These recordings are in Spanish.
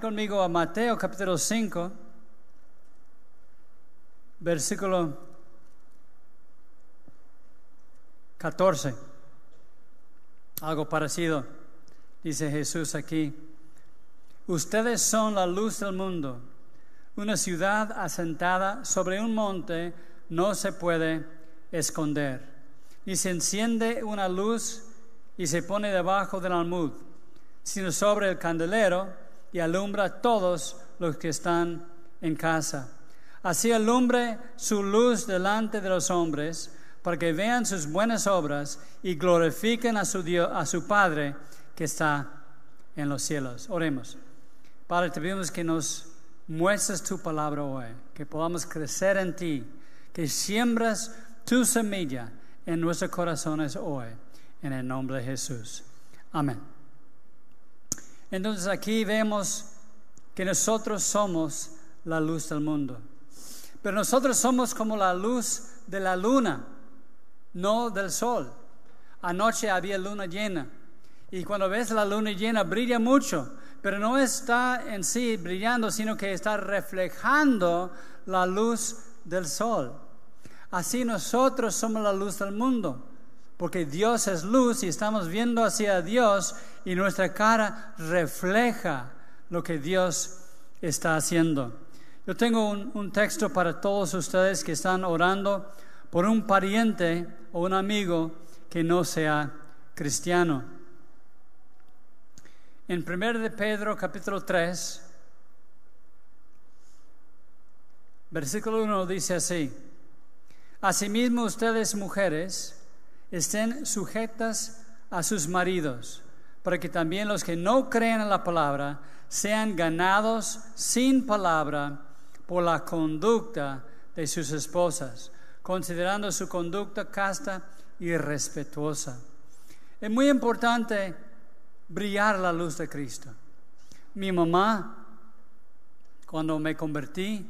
Conmigo a Mateo capítulo 5, versículo 14. Algo parecido, dice Jesús aquí. Ustedes son la luz del mundo. Una ciudad asentada sobre un monte no se puede esconder. Ni se enciende una luz y se pone debajo del almud, sino sobre el candelero y alumbra a todos los que están en casa. Así alumbre su luz delante de los hombres, para que vean sus buenas obras y glorifiquen a su, Dios, a su Padre que está en los cielos. Oremos. Padre, te pedimos que nos muestres tu palabra hoy, que podamos crecer en ti, que siembras tu semilla en nuestros corazones hoy, en el nombre de Jesús. Amén. Entonces aquí vemos que nosotros somos la luz del mundo. Pero nosotros somos como la luz de la luna, no del sol. Anoche había luna llena. Y cuando ves la luna llena brilla mucho, pero no está en sí brillando, sino que está reflejando la luz del sol. Así nosotros somos la luz del mundo, porque Dios es luz y estamos viendo hacia Dios y nuestra cara refleja lo que Dios está haciendo. Yo tengo un, texto para todos ustedes que están orando por un pariente o un amigo que no sea cristiano. En 1 de Pedro capítulo 3, versículo 1 dice así, Asimismo ustedes mujeres estén sujetas a sus maridos para que también los que no creen en la palabra sean ganados sin palabra por la conducta de sus esposas, considerando su conducta casta y respetuosa. Es muy importante brillar la luz de Cristo. Mi mamá, cuando me convertí,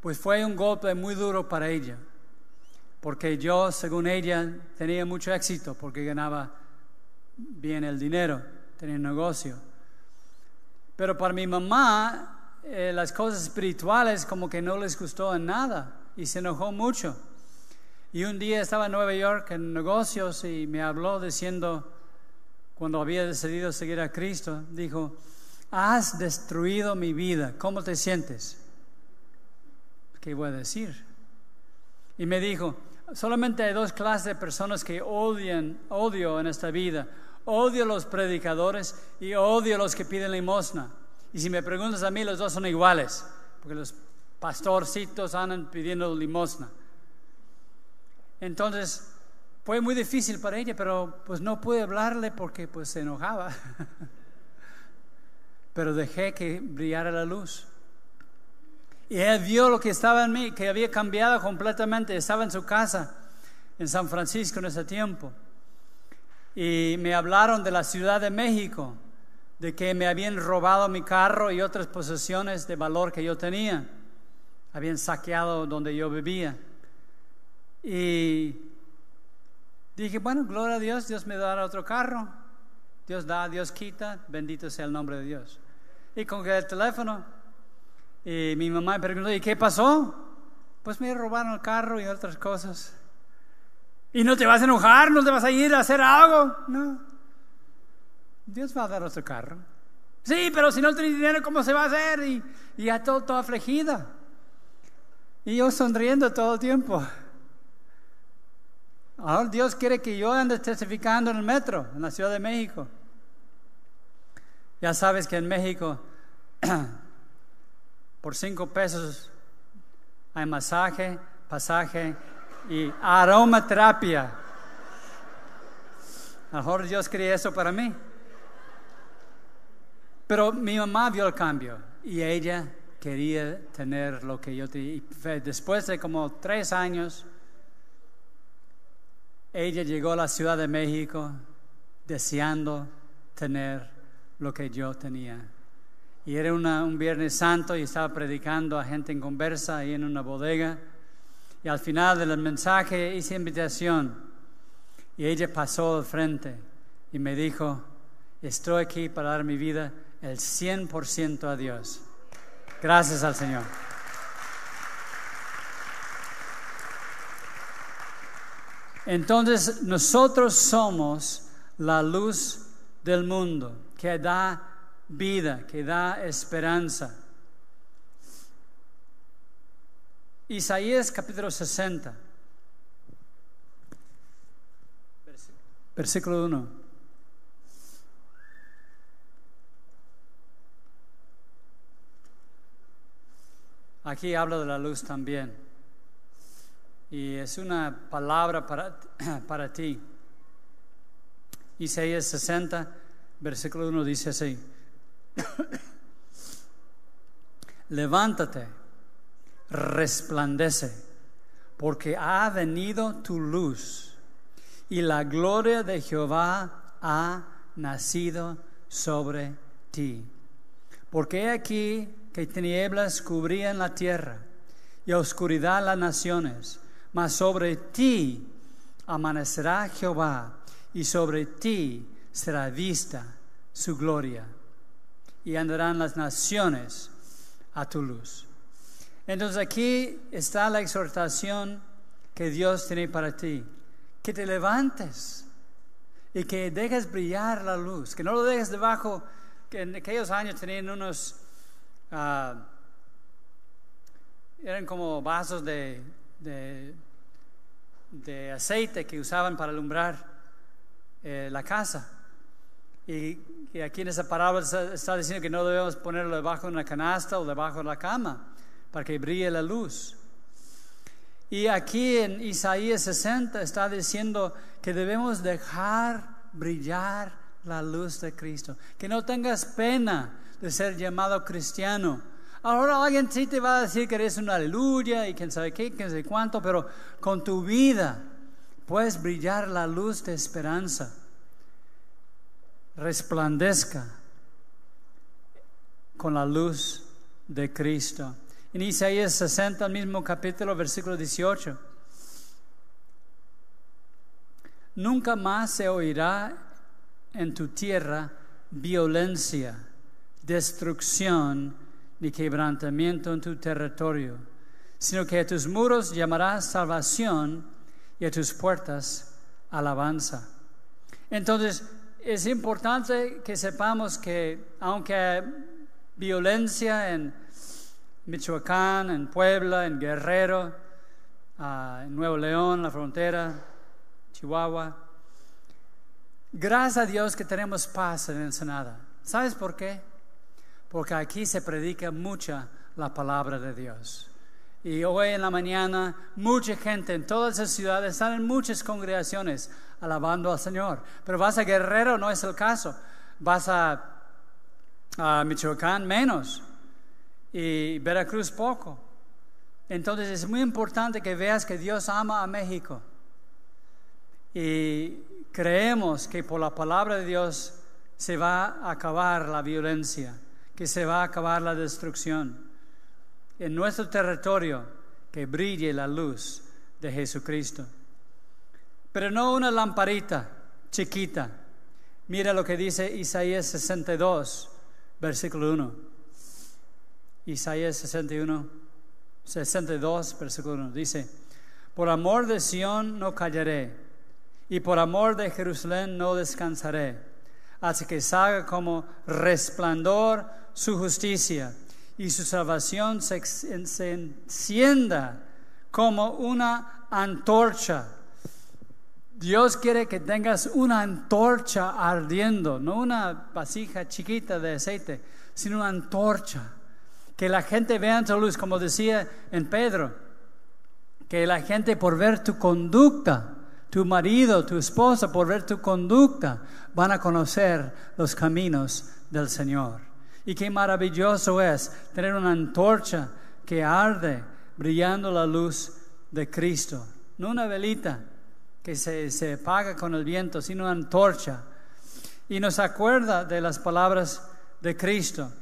pues fue un golpe muy duro para ella, porque yo, según ella, tenía mucho éxito, porque ganaba bien el dinero, tenía negocio. Pero para mi mamá, eh, las cosas espirituales como que no les gustó en nada y se enojó mucho. Y un día estaba en Nueva York en negocios y me habló diciendo, cuando había decidido seguir a Cristo, dijo, has destruido mi vida, ¿cómo te sientes? ¿Qué voy a decir? Y me dijo, solamente hay dos clases de personas que odian, odio en esta vida. Odio a los predicadores y odio a los que piden limosna. Y si me preguntas a mí, los dos son iguales, porque los pastorcitos andan pidiendo limosna. Entonces, fue muy difícil para ella, pero pues no pude hablarle porque pues se enojaba. pero dejé que brillara la luz. Y él vio lo que estaba en mí, que había cambiado completamente. Estaba en su casa en San Francisco en ese tiempo. Y me hablaron de la Ciudad de México, de que me habían robado mi carro y otras posesiones de valor que yo tenía. Habían saqueado donde yo vivía. Y dije, bueno, gloria a Dios, Dios me dará otro carro. Dios da, Dios quita, bendito sea el nombre de Dios. Y con el teléfono y mi mamá me preguntó, ¿y qué pasó? Pues me robaron el carro y otras cosas. ¿Y no te vas a enojar? ¿No te vas a ir a hacer algo? No. Dios va a dar otro carro. Sí, pero si no tienes dinero, ¿cómo se va a hacer? Y, y ya todo, todo afligida. Y yo sonriendo todo el tiempo. Ahora Dios quiere que yo ande testificando en el metro, en la Ciudad de México. Ya sabes que en México Por cinco pesos hay masaje, pasaje y aromaterapia. A lo mejor Dios quería eso para mí. Pero mi mamá vio el cambio y ella quería tener lo que yo tenía. Después de como tres años, ella llegó a la Ciudad de México deseando tener lo que yo tenía. Y era un Viernes Santo y estaba predicando a gente en conversa ahí en una bodega. Y al final del mensaje hice invitación. Y ella pasó al frente y me dijo, estoy aquí para dar mi vida el 100% a Dios. Gracias al Señor. Entonces nosotros somos la luz del mundo que da vida, que da esperanza. Isaías capítulo 60, versículo 1. Aquí habla de la luz también. Y es una palabra para, para ti. Isaías 60, versículo 1 dice así. Levántate, resplandece, porque ha venido tu luz y la gloria de Jehová ha nacido sobre ti. Porque aquí que tinieblas cubrían la tierra y oscuridad las naciones, mas sobre ti amanecerá Jehová y sobre ti será vista su gloria y andarán las naciones a tu luz. Entonces aquí está la exhortación que Dios tiene para ti, que te levantes y que dejes brillar la luz, que no lo dejes debajo, que en aquellos años tenían unos Ah, eran como vasos de, de, aceite que usaban para alumbrar eh, la casa. Y, aquí en esa parábola está, diciendo que no debemos ponerlo debajo de una canasta o debajo de la cama para que brille la luz. Y aquí en Isaías 60 está diciendo que debemos dejar brillar la luz de Cristo. Que no tengas pena de ser llamado cristiano. Ahora alguien sí te va a decir que eres una aleluya y quién sabe qué, quién sabe cuánto, pero con tu vida puedes brillar la luz de esperanza. Resplandezca con la luz de Cristo. En Isaías 60, el mismo capítulo, versículo 18. Nunca más se oirá en tu tierra violencia destrucción ni quebrantamiento en tu territorio, sino que a tus muros llamarás salvación y a tus puertas alabanza. Entonces, es importante que sepamos que aunque hay violencia en Michoacán, en Puebla, en Guerrero, ah, en Nuevo León, la frontera, Chihuahua, gracias a Dios que tenemos paz en Ensenada. ¿Sabes por qué? porque aquí se predica mucha la palabra de Dios. Y hoy en la mañana mucha gente en todas esas ciudades están en muchas congregaciones alabando al Señor. Pero vas a Guerrero, no es el caso. Vas a Michoacán, menos. Y Veracruz, poco. Entonces es muy importante que veas que Dios ama a México. Y creemos que por la palabra de Dios se va a acabar la violencia que se va a acabar la destrucción. En nuestro territorio, que brille la luz de Jesucristo. Pero no una lamparita chiquita. Mira lo que dice Isaías 62, versículo 1. Isaías 61, 62, versículo 1. Dice, por amor de Sión no callaré, y por amor de Jerusalén no descansaré, hasta que salga como resplandor su justicia y su salvación se, encienda como una antorcha. Dios quiere que tengas una antorcha ardiendo, no una vasija chiquita de aceite, sino una antorcha. Que la gente vea tu luz, como decía en Pedro, que la gente por ver tu conducta, tu marido, tu esposa, por ver tu conducta, van a conocer los caminos del Señor. Y qué maravilloso es tener una antorcha que arde brillando la luz de Cristo. No una velita que se, se apaga con el viento, sino una antorcha. Y nos acuerda de las palabras de Cristo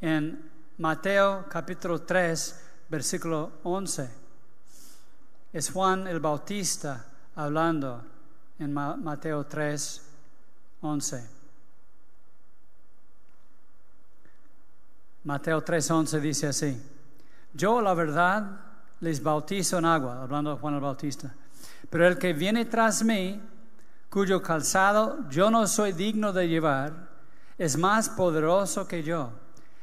en Mateo capítulo 3, versículo 11. Es Juan el Bautista hablando en Mateo 3, 11. Mateo 3:11 dice así, yo la verdad les bautizo en agua, hablando de Juan el Bautista, pero el que viene tras mí, cuyo calzado yo no soy digno de llevar, es más poderoso que yo.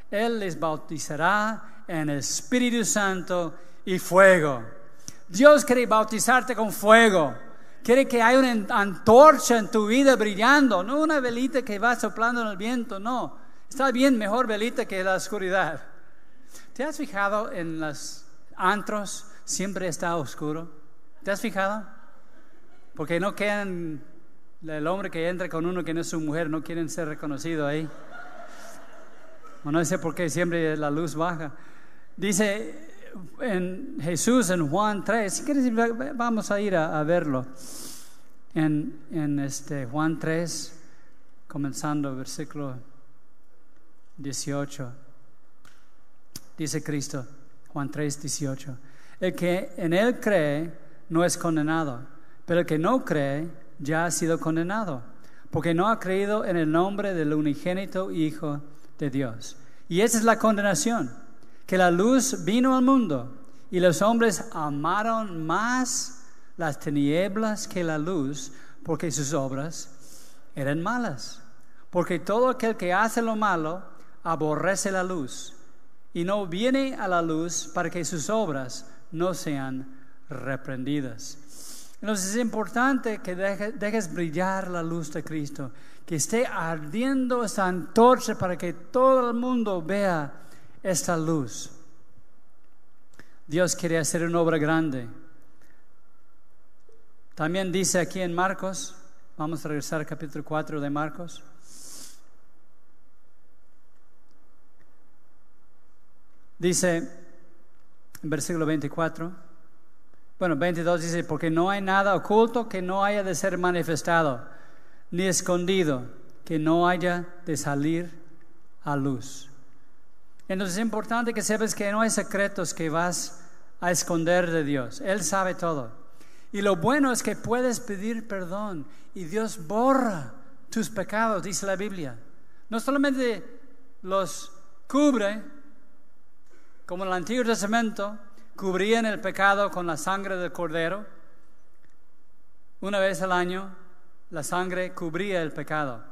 Él les bautizará en Espíritu Santo y fuego. Dios quiere bautizarte con fuego. Quiere que haya una antorcha en tu vida brillando, no una velita que va soplando en el viento, no. Está bien mejor velita que la oscuridad. ¿Te has fijado en los antros? Siempre está oscuro. ¿Te has fijado? Porque no quedan, el hombre que entra con uno que no es su mujer, no quieren ser reconocido ahí. no sé por qué siempre la luz baja. Dice en Jesús en Juan 3, si quieres vamos a ir a, verlo. En, en, este Juan 3, comenzando versículo 18. Dice Cristo, Juan 3, 18. El que en él cree no es condenado, pero el que no cree ya ha sido condenado, porque no ha creído en el nombre del unigénito Hijo de Dios. Y esa es la condenación que la luz vino al mundo y los hombres amaron más las tinieblas que la luz porque sus obras eran malas. Porque todo aquel que hace lo malo aborrece la luz y no viene a la luz para que sus obras no sean reprendidas. Entonces es importante que dejes brillar la luz de Cristo, que esté ardiendo esta antorcha para que todo el mundo vea esta luz. Dios quiere hacer una obra grande. También dice aquí en Marcos, vamos a regresar al capítulo 4 de Marcos. Dice en versículo 24, bueno, 22 dice, porque no hay nada oculto que no haya de ser manifestado, ni escondido que no haya de salir a luz. Entonces es importante que sepas que no hay secretos que vas a esconder de Dios. Él sabe todo. Y lo bueno es que puedes pedir perdón y Dios borra tus pecados, dice la Biblia. No solamente los cubre, como en el Antiguo Testamento, cubrían el pecado con la sangre del cordero. Una vez al año, la sangre cubría el pecado.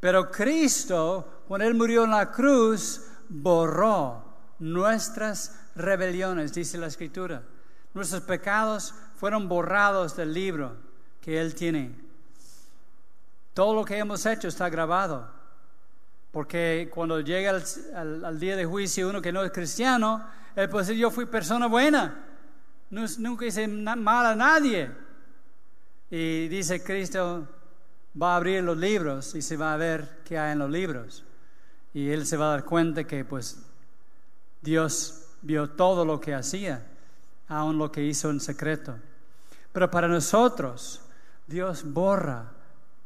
Pero Cristo, cuando Él murió en la cruz, borró nuestras rebeliones, dice la Escritura. Nuestros pecados fueron borrados del libro que Él tiene. Todo lo que hemos hecho está grabado. Porque cuando llega al, día de juicio uno que no es cristiano, él puede decir, yo fui persona buena, nunca hice mal a nadie. Y dice Cristo, va a abrir los libros y se va a ver qué hay en los libros. Y él se va a dar cuenta que pues Dios vio todo lo que hacía, aun lo que hizo en secreto. Pero para nosotros, Dios borra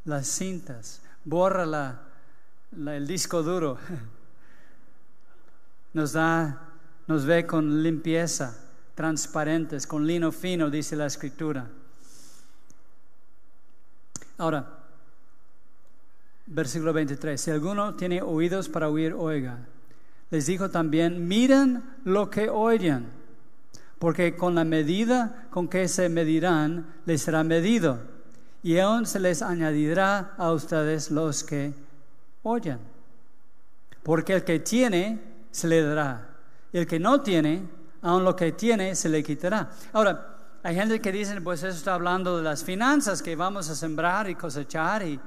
las cintas, borra la, el disco duro, nos da, nos ve con limpieza, transparentes, con lino fino, dice la escritura. Ahora, versículo 23, si alguno tiene oídos para oír, oiga. Les dijo también, miren lo que oyen, porque con la medida con que se medirán, les será medido, y aún se les añadirá a ustedes los que oyen. Porque el que tiene, se le dará, y el que no tiene, aún lo que tiene, se le quitará. Ahora, hay gente que dice, pues eso está hablando de las finanzas que vamos a sembrar y cosechar y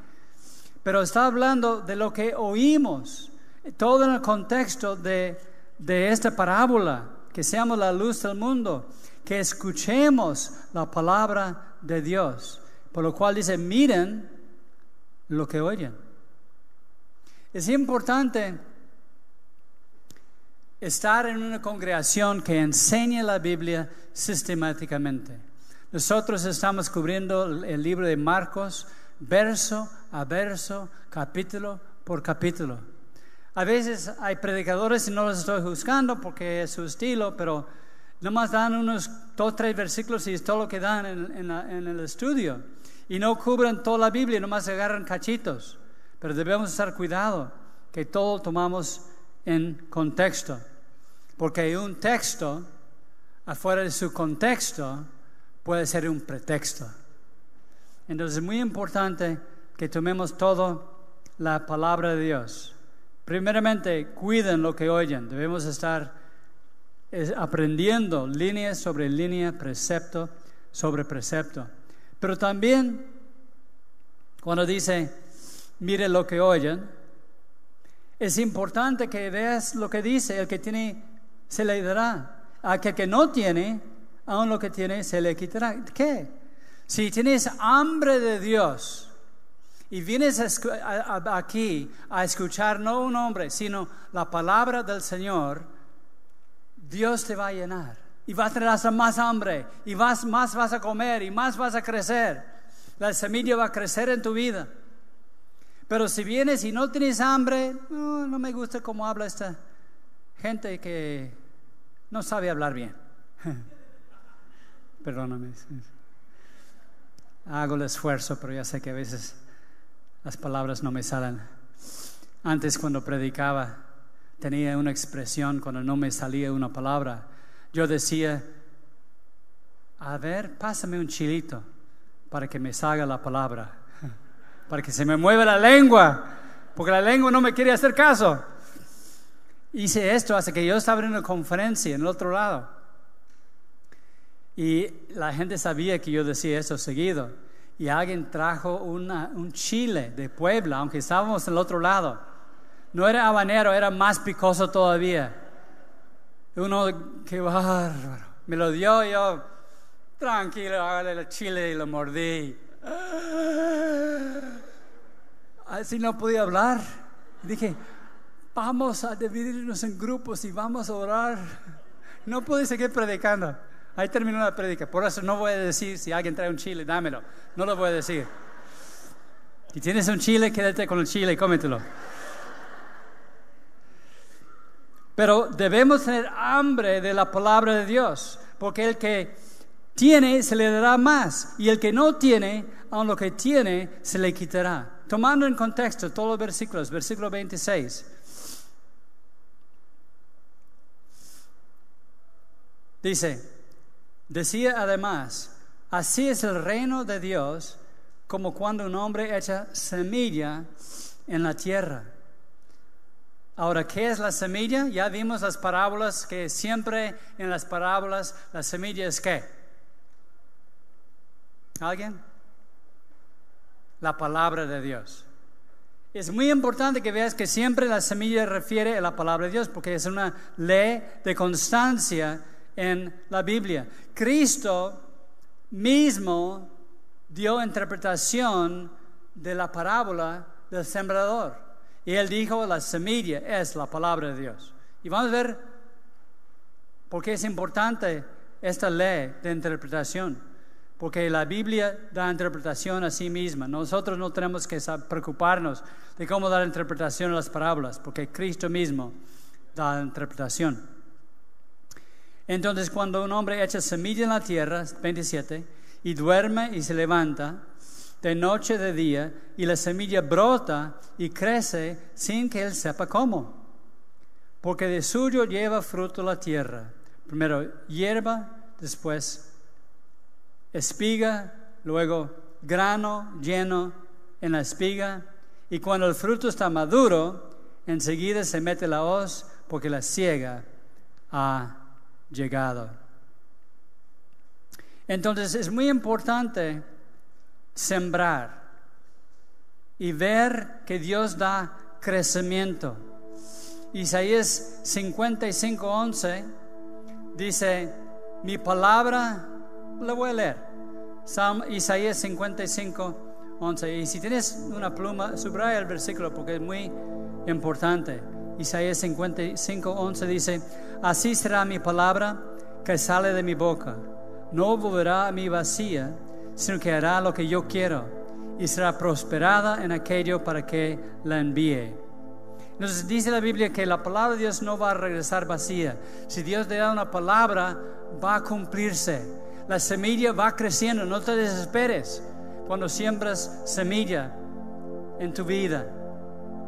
pero está hablando de lo que oímos, todo en el contexto de, esta parábola, que seamos la luz del mundo, que escuchemos la palabra de Dios, por lo cual dice, miren lo que oyen. Es importante estar en una congregación que enseñe la Biblia sistemáticamente. Nosotros estamos cubriendo el libro de Marcos, verso a verso, capítulo por capítulo. A veces hay predicadores, y no los estoy juzgando porque es su estilo, pero nomás dan unos dos, tres versículos y es todo lo que dan en, en el estudio. Y no cubren toda la Biblia, nomás agarran cachitos. Pero debemos estar cuidado que todo tomamos en contexto, porque un texto afuera de su contexto puede ser un pretexto. Entonces es muy importante que tomemos todo la palabra de Dios. Primeramente, cuiden lo que oyen. Debemos estar aprendiendo línea sobre línea, precepto sobre precepto. Pero también, cuando dice, mire lo que oyen, es importante que veas lo que dice. El que tiene, se le dará. Aquel que no tiene, aún lo que tiene, se le quitará. ¿Qué? Si tienes hambre de Dios y vienes aquí a escuchar no un hombre, sino la palabra del Señor, Dios te va a llenar y vas a tener más hambre y más, más vas a comer y más vas a crecer. La semilla va a crecer en tu vida. Pero si vienes y no tienes hambre, no, no me gusta cómo habla esta gente que no sabe hablar bien. Perdóname. Hago el esfuerzo, pero ya sé que a veces las palabras no me salen. Antes cuando predicaba tenía una expresión cuando no me salía una palabra. Yo decía, a ver, pásame un chilito para que me salga la palabra, para que se me mueva la lengua, porque la lengua no me quiere hacer caso. Hice esto hasta que yo estaba en una conferencia en el otro lado. Y la gente sabía que yo decía eso seguido. Y alguien trajo un chile de Puebla, aunque estábamos en el otro lado. No era habanero, era más picoso todavía. Uno, qué bárbaro. Me lo dio yo, tranquilo, el chile y lo mordí. Así no podía hablar. Dije, vamos a dividirnos en grupos y vamos a orar. No pude seguir predicando. Ahí terminó la predica. Por eso no voy a decir si alguien trae un chile, dámelo. No lo voy a decir. Si tienes un chile, quédate con el chile y cómetelo. Pero debemos tener hambre de la palabra de Dios, porque el que tiene se le dará más, y el que no tiene, aun lo que tiene, se le quitará. Tomando en contexto todos los versículos, versículo 26. Dice, decía además, así es el reino de Dios como cuando un hombre echa semilla en la tierra. Ahora, ¿qué es la semilla? Ya vimos las parábolas que siempre en las parábolas la semilla es qué? ¿Alguien? La palabra de Dios. Es muy importante que veas que siempre la semilla refiere a la palabra de Dios porque es una ley de constancia en la Biblia. Cristo mismo dio interpretación de la parábola del sembrador. Y él dijo, la semilla es la palabra de Dios. Y vamos a ver por qué es importante esta ley de interpretación. Porque la Biblia da interpretación a sí misma. Nosotros no tenemos que preocuparnos de cómo dar interpretación a las parábolas, porque Cristo mismo da interpretación. Entonces, cuando un hombre echa semilla en la tierra, 27, y duerme y se levanta, de noche de día y la semilla brota y crece sin que él sepa cómo. Porque de suyo lleva fruto la tierra. Primero hierba, después espiga, luego grano lleno en la espiga. Y cuando el fruto está maduro, enseguida se mete la hoz porque la ciega ha llegado. Entonces es muy importante sembrar y ver que Dios da crecimiento. Isaías 55:11 dice, mi palabra, la voy a leer. Isaías 55:11. Y si tienes una pluma, subraya el versículo porque es muy importante. Isaías 55:11 dice, así será mi palabra que sale de mi boca. No volverá a mi vacía sino que hará lo que yo quiero y será prosperada en aquello para que la envíe. Nos dice la Biblia que la palabra de Dios no va a regresar vacía. Si Dios te da una palabra, va a cumplirse. La semilla va creciendo, no te desesperes cuando siembras semilla en tu vida.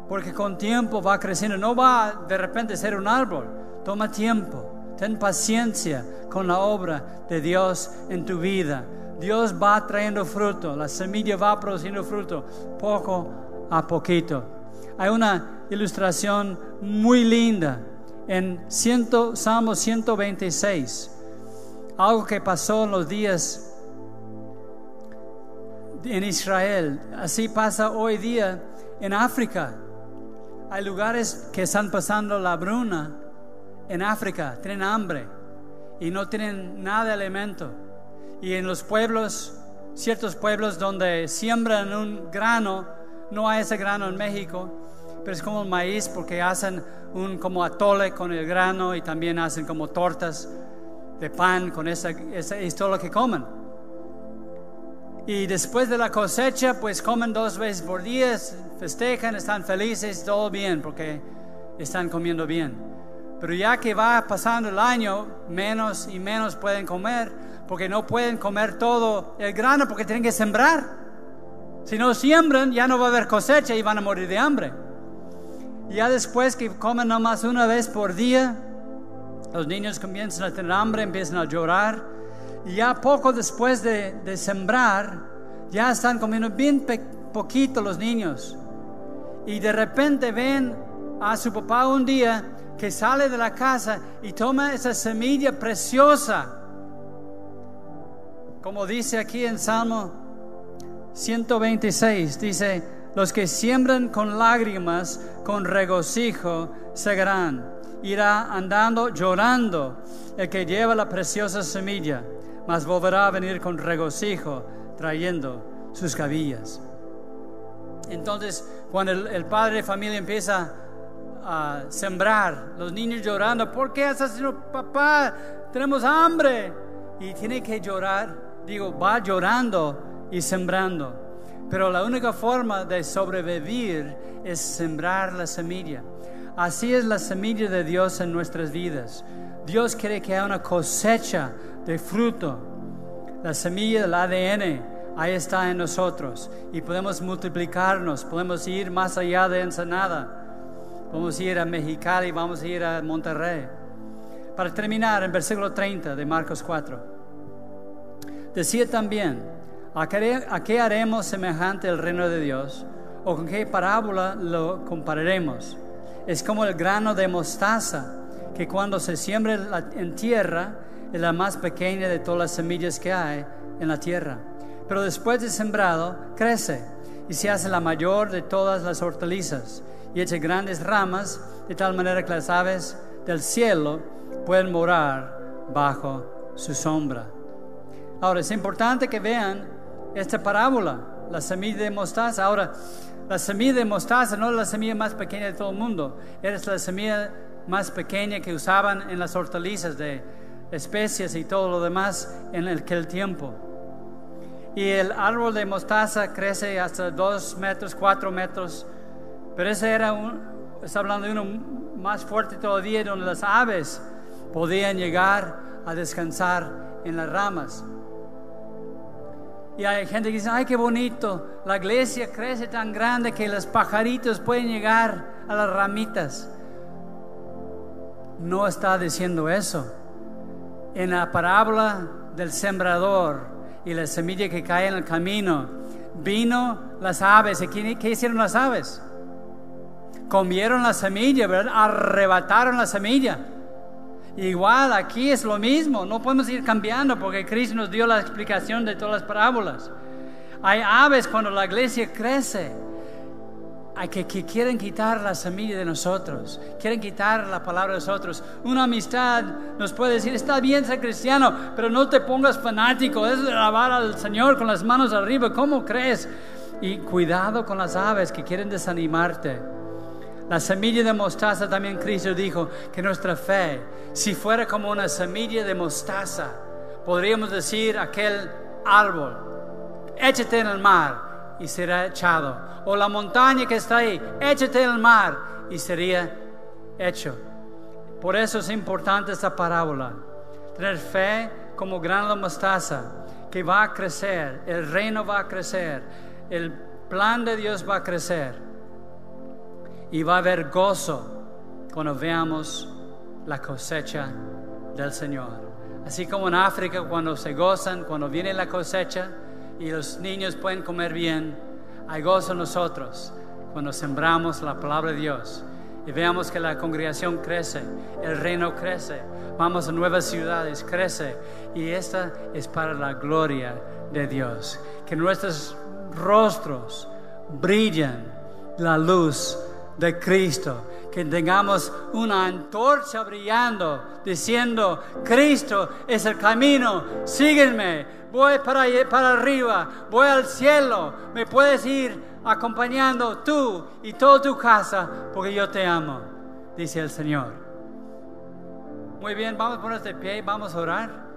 porque con tiempo va creciendo. No va de repente a ser un árbol, toma tiempo. Ten paciencia con la obra de Dios en tu vida. Dios va trayendo fruto, la semilla va produciendo fruto poco a poquito. Hay una ilustración muy linda en Salmo 126, algo que pasó en los días en Israel. Así pasa hoy día en África. Hay lugares que están pasando la bruna en África, tienen hambre y no tienen nada de alimento. Y en los pueblos, ciertos pueblos donde siembran un grano, no hay ese grano en México, pero es como maíz porque hacen un como atole con el grano y también hacen como tortas de pan con esa, esa es todo lo que comen. Y después de la cosecha, pues comen dos veces por día, festejan, están felices, todo bien, porque están comiendo bien. Pero ya que va pasando el año, menos y menos pueden comer, porque no pueden comer todo el grano, porque tienen que sembrar. Si no siembran, ya no va a haber cosecha y van a morir de hambre. Ya después que comen nomás una vez por día, los niños comienzan a tener hambre, empiezan a llorar y ya poco después de, sembrar, ya están comiendo bien poquito los niños. Y de repente ven a su papá un día que sale de la casa y toma esa semilla preciosa. Como dice aquí en Salmo 126, dice, los que siembran con lágrimas, con regocijo, seguirán. Irá andando llorando el que lleva la preciosa semilla mas volverá a venir con regocijo trayendo sus cabillas. Entonces, cuando el, padre de familia empieza a sembrar, los niños llorando, ¿por qué haciendo, papá? Tenemos hambre. Y tiene que llorar, digo, va llorando y sembrando. Pero la única forma de sobrevivir es sembrar la semilla. Así es la semilla de Dios en nuestras vidas. Dios quiere que haya una cosecha de fruto. La semilla del ADN ahí está en nosotros y podemos multiplicarnos, podemos ir más allá de Ensenada, podemos ir a Mexicali, vamos a ir a Monterrey. Para terminar, en versículo 30 de Marcos 4, decía también, ¿a ¿a qué haremos semejante el reino de Dios? ¿O con qué parábola lo compararemos? Es como el grano de mostaza que cuando se siembra en tierra es la más pequeña de todas las semillas que hay en la tierra. Pero después de sembrado, crece y se hace la mayor de todas las hortalizas y echa grandes ramas de tal manera que las aves del cielo pueden morar bajo su sombra. Ahora, es importante que vean esta parábola, la semilla de mostaza. Ahora, la semilla de mostaza no es la semilla más pequeña de todo el mundo, es la semilla más pequeña que usaban en las hortalizas de especias y todo lo demás en aquel tiempo. Y el árbol de mostaza crece hasta dos metros, cuatro metros, pero ese era un, está hablando de uno más fuerte todavía, donde las aves podían llegar a descansar en las ramas. Y hay gente que dice, ay, qué bonito, la iglesia crece tan grande que los pajaritos pueden llegar a las ramitas no está diciendo eso. En la parábola del sembrador y la semilla que cae en el camino, vino las aves. ¿Y qué, hicieron las aves? Comieron la semilla, ¿verdad? Arrebataron la semilla. Igual aquí es lo mismo, no podemos ir cambiando porque Cristo nos dio la explicación de todas las parábolas. Hay aves cuando la iglesia crece hay que, quieren quitar la semilla de nosotros, quieren quitar la palabra de nosotros. Una amistad nos puede decir, está bien ser cristiano, pero no te pongas fanático, es alabar al Señor con las manos arriba, ¿cómo crees? Y cuidado con las aves que quieren desanimarte. La semilla de mostaza también Cristo dijo que nuestra fe, si fuera como una semilla de mostaza, podríamos decir aquel árbol, échate en el mar y será echado. O la montaña que está ahí, échate en el mar y sería hecho. Por eso es importante esta parábola. Tener fe como grano de mostaza que va a crecer, el reino va a crecer, el plan de Dios va a crecer. Y va a haber gozo cuando veamos la cosecha del Señor. Así como en África cuando se gozan, cuando viene la cosecha y los niños pueden comer bien, hay gozo en nosotros cuando sembramos la palabra de Dios y veamos que la congregación crece, el reino crece, vamos a nuevas ciudades, crece y esta es para la gloria de Dios. Que nuestros rostros brillen la luz de Cristo. Que tengamos una antorcha brillando diciendo, Cristo es el camino, sígueme, voy para, para arriba, voy al cielo, me puedes ir acompañando tú y toda tu casa porque yo te amo, dice el Señor. Muy bien, vamos a ponernos de pie vamos a orar.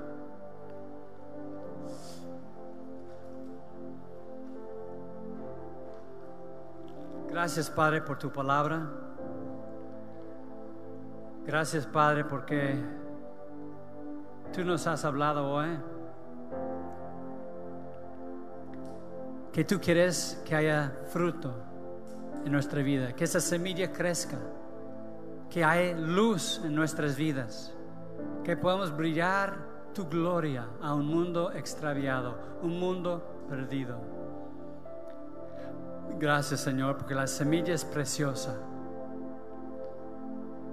Gracias Padre por tu palabra. Gracias Padre porque tú nos has hablado hoy. Que tú quieres que haya fruto en nuestra vida, que esa semilla crezca, que haya luz en nuestras vidas, que podamos brillar tu gloria a un mundo extraviado, un mundo perdido. Gracias Señor, porque la semilla es preciosa.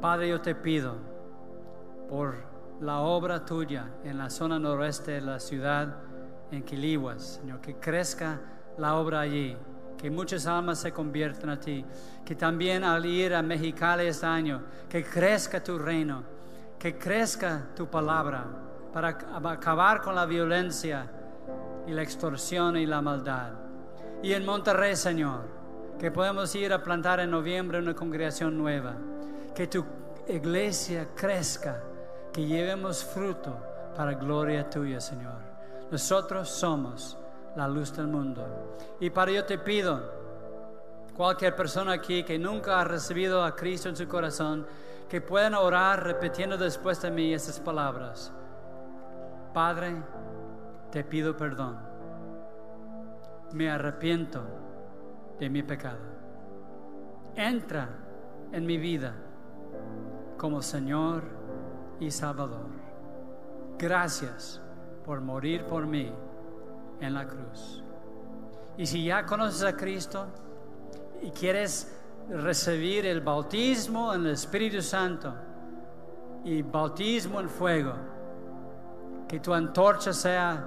Padre, yo te pido por la obra tuya en la zona noroeste de la ciudad, en Quilihuas, Señor, que crezca la obra allí, que muchas almas se conviertan a ti, que también al ir a Mexicali este año, que crezca tu reino, que crezca tu palabra para acabar con la violencia y la extorsión y la maldad. Y en Monterrey, Señor, que podemos ir a plantar en noviembre una congregación nueva. Que tu iglesia crezca, que llevemos fruto para gloria tuya, Señor. Nosotros somos la luz del mundo. Y para ello te pido, cualquier persona aquí que nunca ha recibido a Cristo en su corazón, que puedan orar repitiendo después de mí estas palabras. Padre, te pido perdón me arrepiento de mi pecado. Entra en mi vida como Señor y Salvador. Gracias por morir por mí en la cruz. Y si ya conoces a Cristo y quieres recibir el bautismo en el Espíritu Santo y bautismo en fuego, que tu antorcha sea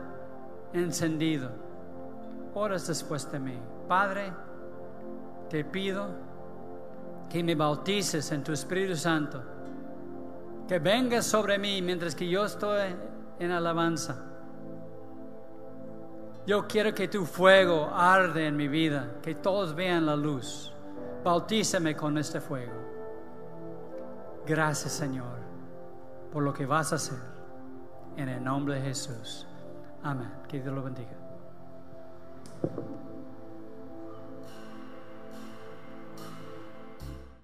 encendido horas después de mí. Padre, te pido que me bautices en tu Espíritu Santo, que vengas sobre mí mientras que yo estoy en alabanza. Yo quiero que tu fuego arde en mi vida, que todos vean la luz. Bautízame con este fuego. Gracias, Señor, por lo que vas a hacer. En el nombre de Jesús. Amén. Que Dios lo bendiga. Thank you.